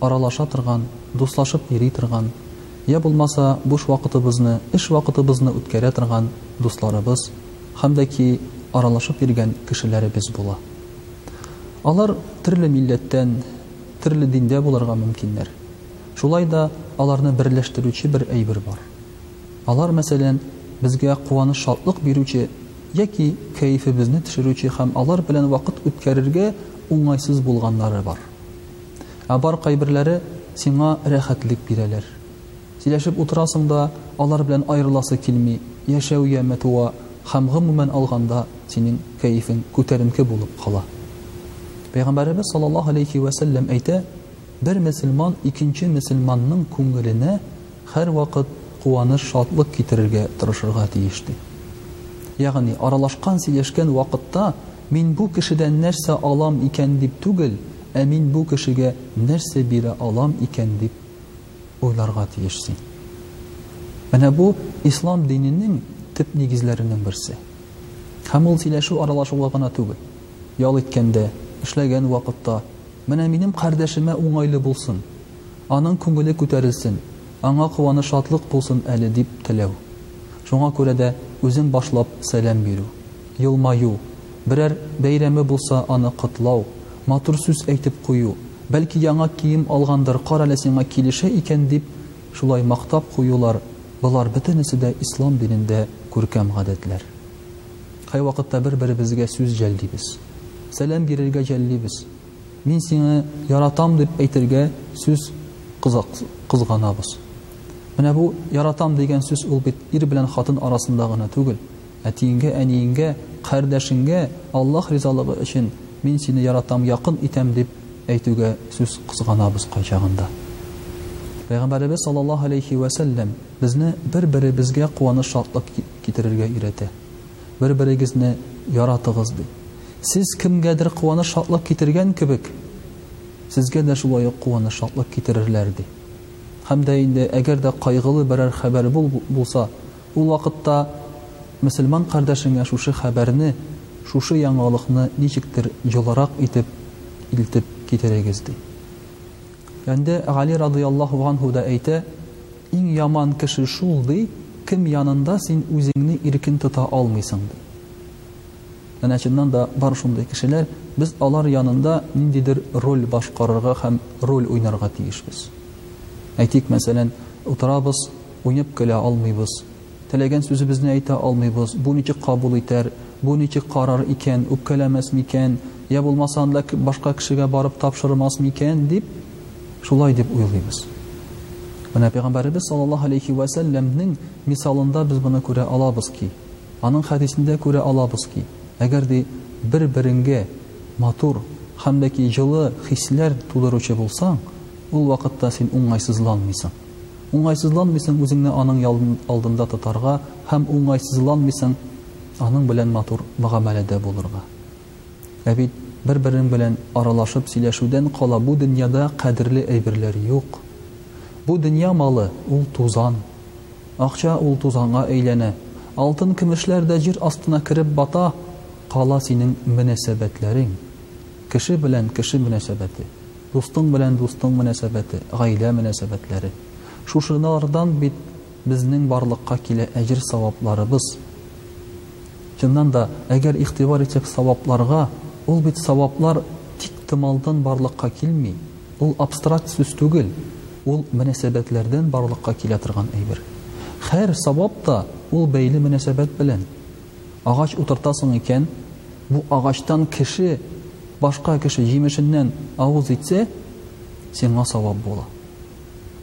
аралаша торган, дуслашып йөри торган, йә булмаса буш вакытыбызны, эш вакытыбызны үткәрә торган дусларыбыз һәм дә ки аралашып йөргән кешеләребез була. Алар төрле милләттән, төрле диндә булырга мөмкиннәр. Шулай да аларны берләштерүче бер әйбер бар. Алар, мәсәлән, безгә куаныш-шатлык бирүче яки кәефебезне төшерүче һәм алар белән вакыт үткәрергә уңайсыз булганнары бар. Ә бар кайберләре сиңа рәхәтлек бирәләр. Сөйләшеп утырасың да, алар белән аерыласы килми, яшәү яме туа һәм гомумән алганда синең кәефең күтәренке булып кала. Пәйгамбәребез саллаллаһу алейһи вә сәлләм әйтә, Бер мөселман икенче мөселманның күңеленә һәрвакыт куаныч, шатлык китерергә тырышырга тиеш, ди. Ягъни, аралашкан, сөйләшкән вакытта мин бу кешедән нәрсә алам икән дип түгел, Ә мин бу кешегә нәрсә бирә алам икән дип уйларга тиеш син. Менә бу ислам диненең төп нигезләренең берсе. Һәм ул сөйләшү аралашуга гына түгел. Ял иткәндә, эшләгән вакытта, менә минем кардәшемә уңайлы булсын, аның күңеле күтәрелсен, аңа куаныч шатлык булсын әле дип теләү. Шуңа күрә дә үзең башлап сәлам бирү. елмаю, берәр бәйрәме булса, аны котлау, матур сүз әйтеп кую, бәлки яңа кием алгандыр, кар әле сиңа килешә икән дип, шулай мактап куюлар, болар бөтенесе дә ислам динендә күркәм гадәтләр. Кайвакытта бер-беребезгә сүз җәллибез. Сәлам бирергә җәллибез. Мин сиңа яратам дип әйтергә сүз кызганабыз. Менә бу яратам дигән сүз ул бит ир белән хатын арасында гына түгел. Әтиеңгә, әниеңгә, кардәшеңгә Аллаһ ризалыгы өчен, Мин сине яратам, якын итәм, дип әйтүгә сүз кызганабыз кайчагында. Пәйгамбәребез саллаллаһу галәйһи вә сәлләм безне бер-беребезгә куаныш-шатлык китерергә өйрәтә. Бер-берегезне яратыгыз, ди. Сез кемгәдер куаныш-шатлык китергән кебек, сезгә дә шулай ук куаныш-шатлык китерерләр, ди. Һәм дә инде әгәр дә кайгылы берәр хәбәр булса, Ул вакытта мөселман кардәшеңә шушы хәбәрне, шушы яңалыкны ничектер җылырак итеп илтеп китерегез, ди. Әнде Гали радыяллаһу ганһу да әйтә, Иң яман кеше шул, ди, кем янында син үзеңне иркен тота алмыйсың, ди. Әнә чыннан да бар шундый кешеләр, без алар янында ниндидер роль башкарырга һәм роль уйнарга тиешбез. Әйтик, мәсәлән, утырабыз, Уйнап көлә алмыйбыз. Теләгән сүзебезне әйтә алмыйбыз, бу ничек кабул итәр, бу ничек карар икән, үпкәләмәс микән, йә булмаса анда башка кешегә барып тапшырмас микән дип, шулай дип уйлыйбыз. Менә Пәйгамбәребез саллаллаһу галәйһи вә сәлләмнең мисалында без моны күрә алабыз ки, аның хәдисендә күрә алабыз ки, әгәр ди бер-береңгә матур һәм дә ки җылы хисләр тудыручы булсаң, ул вакытта син уңайсызланмыйсың. Уңайсызланмыйсың үзеңне аның ял алдында тотарга һәм уңайсызланмыйсың аның белән матур мөгамәләдә булырга. Ә бит бер-берең белән аралашып сөйләшүдән кала бу дөньяда кадерле әйберләр юк. Бу дөнья малы, ул тузан. Акча ул тузанга әйләнә. Алтын-көмешләр дә җир астына кереп бата, кала синең мөнәсәбәтләрең, кеше белән кеше мөнәсәбәте. Дустың белән дустың мөнәсәбәте, гаилә мөнәсәбәтләре. Шушылардан бит безнең барлыкка килә әҗер-савапларыбыз. Чыннан да, әгәр игътибар итсәк савапларга, ул бит саваплар тиктомалдан барлыкка килми, ул абстракт сүз түгел, ул мөнәсәбәтләрдән барлыкка килә торган әйбер. Хәр савап та ул бәйле мөнәсәбәт белән. Агач утыртасың икән, бу агачтан кеше, башка кеше җимешеннән авыз итсә, сиңа савап була.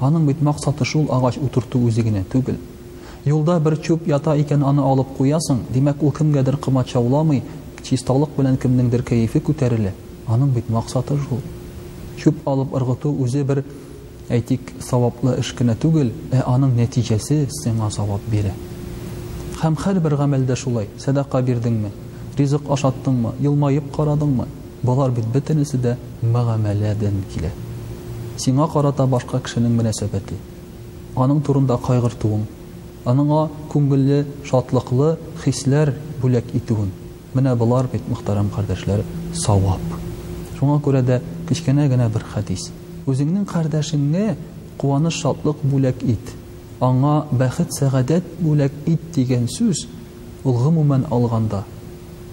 Аның бит максаты шул агач утырту үзе генә түгел. Юлда бер чүп ята икән, аны алып куясың, димәк, ул кемгәдер комачауламый, чисталык белән кемнеңдер кәефе күтәрелә. Аның бит максаты шул. Чүп алып ыргыту үзе бер Әйтик, саваплы эш кенә түгел, ә аның нәтиҗәсе сиңа савап бирә. Һәм һәрбер гамәл дә шулай. Сәдака бирдеңме? Ризык ашаттыңмы? Елмаеп карадыңмы? Болар бит бөтенесе дә мөгамәләдән килә. Сиңа карата башка кешенең мөнәсәбәте, аның турында кайгыртуың, аныңа күңелле, шатлыклы хисләр бүләк итүең. Менә болар бит, мөхтәрәм кардәшләр, савап. Шуңа күрә дә кечкенә генә бер хәдис. Үзеңнең кардәшеңне куаныш-шатлык бүләк ит, аңа бәхет-сәгадәт бүләк ит дигән сүз, ул гомумән алганда,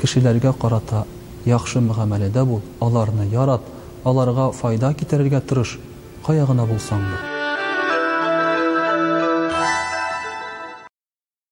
кешеләргә карата яхшы мөгамәләдә бул, аларны ярат, аларга файда китерергә тырыш, кая гына булсаң да.